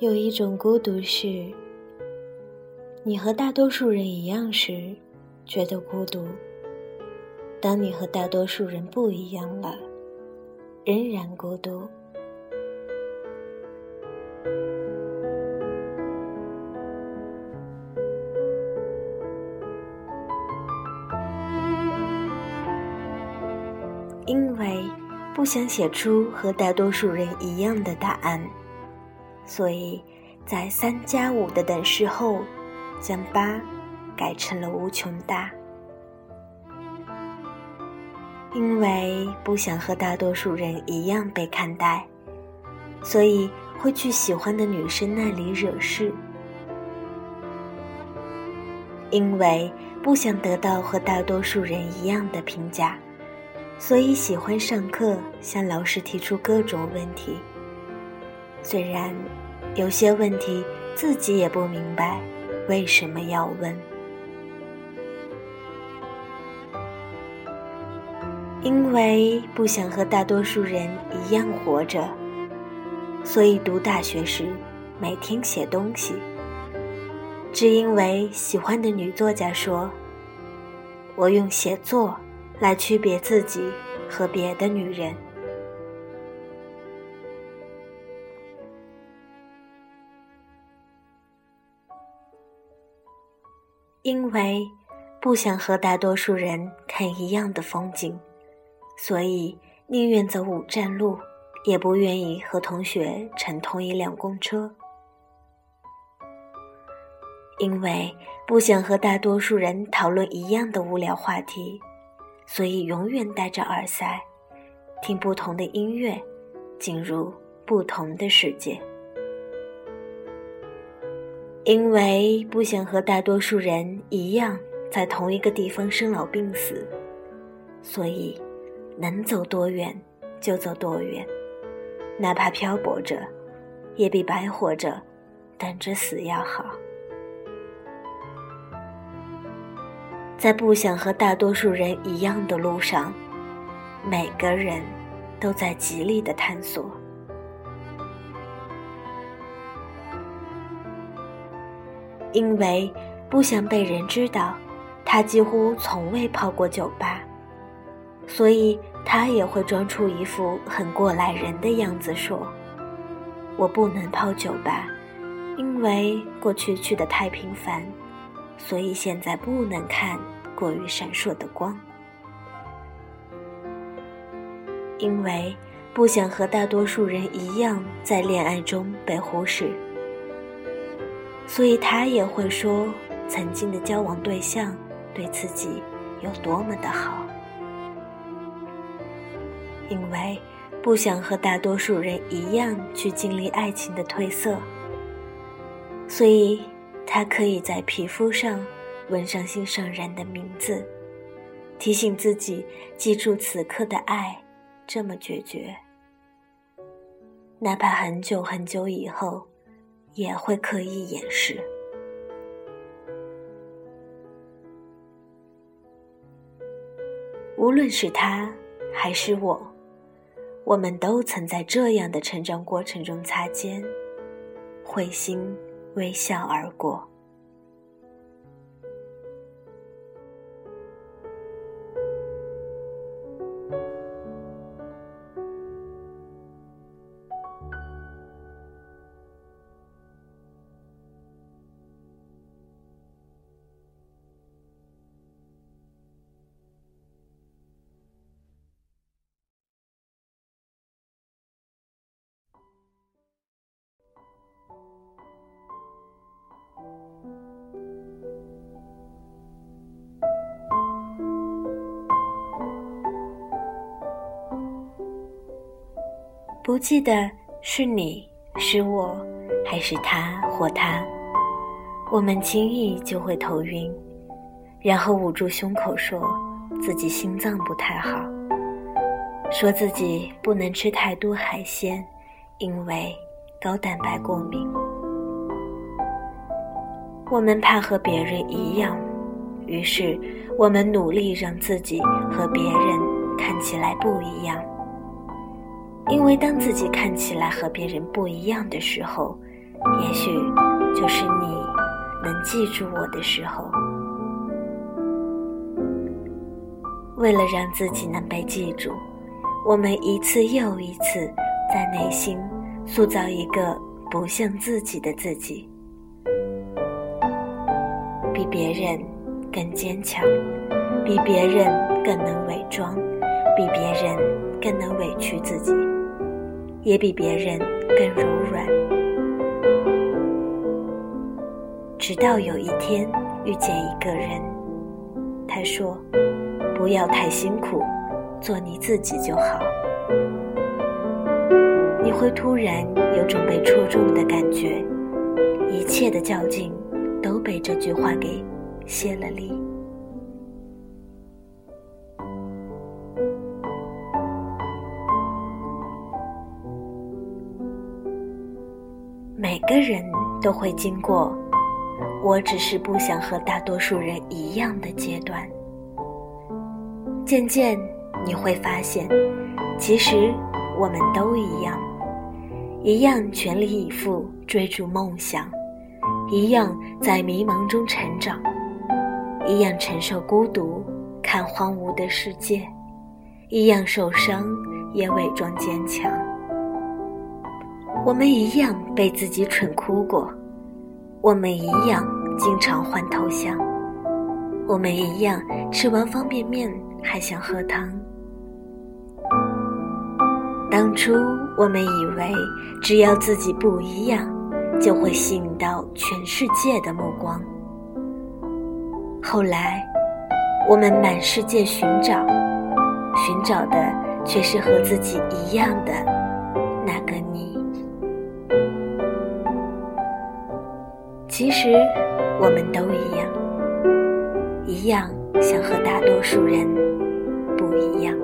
有一种孤独是，你和大多数人一样时，觉得孤独；当你和大多数人不一样了，仍然孤独。因为不想写出和大多数人一样的答案。所以，在三加五的等式后，将八改成了无穷大。因为不想和大多数人一样被看待，所以会去喜欢的女生那里惹事。因为不想得到和大多数人一样的评价，所以喜欢上课向老师提出各种问题。虽然有些问题自己也不明白为什么要问，因为不想和大多数人一样活着，所以读大学时每天写东西。只因为喜欢的女作家说：“我用写作来区别自己和别的女人。”因为不想和大多数人看一样的风景，所以宁愿走五站路，也不愿意和同学乘同一辆公车。因为不想和大多数人讨论一样的无聊话题，所以永远戴着耳塞，听不同的音乐，进入不同的世界。因为不想和大多数人一样在同一个地方生老病死，所以能走多远就走多远，哪怕漂泊着，也比白活着等着死要好。在不想和大多数人一样的路上，每个人都在极力的探索。因为不想被人知道，他几乎从未泡过酒吧，所以他也会装出一副很过来人的样子，说：“我不能泡酒吧，因为过去去的太频繁，所以现在不能看过于闪烁的光。”因为不想和大多数人一样在恋爱中被忽视。所以他也会说，曾经的交往对象对自己有多么的好。因为不想和大多数人一样去经历爱情的褪色，所以他可以在皮肤上纹上心上人的名字，提醒自己记住此刻的爱这么决绝，哪怕很久很久以后。也会刻意掩饰。无论是他还是我，我们都曾在这样的成长过程中擦肩，会心微笑而过。不记得是你是我，还是他或他，我们轻易就会头晕，然后捂住胸口说自己心脏不太好，说自己不能吃太多海鲜，因为高蛋白过敏。我们怕和别人一样，于是我们努力让自己和别人看起来不一样。因为当自己看起来和别人不一样的时候，也许就是你能记住我的时候。为了让自己能被记住，我们一次又一次在内心塑造一个不像自己的自己，比别人更坚强，比别人更能伪装，比别人更能委屈自己，也比别人更柔软。直到有一天遇见一个人，他说。不要太辛苦，做你自己就好。你会突然有种被戳中的感觉，一切的较劲都被这句话给卸了力。每个人都会经过，我只是不想和大多数人一样的阶段。渐渐，你会发现，其实我们都一样，一样全力以赴追逐梦想，一样在迷茫中成长，一样承受孤独，看荒芜的世界，一样受伤也伪装坚强。我们一样被自己蠢哭过，我们一样经常换头像，我们一样吃完方便面。还想喝汤。当初我们以为，只要自己不一样，就会吸引到全世界的目光。后来，我们满世界寻找，寻找的却是和自己一样的那个你。其实我们都一样一样想和大多数人不一样。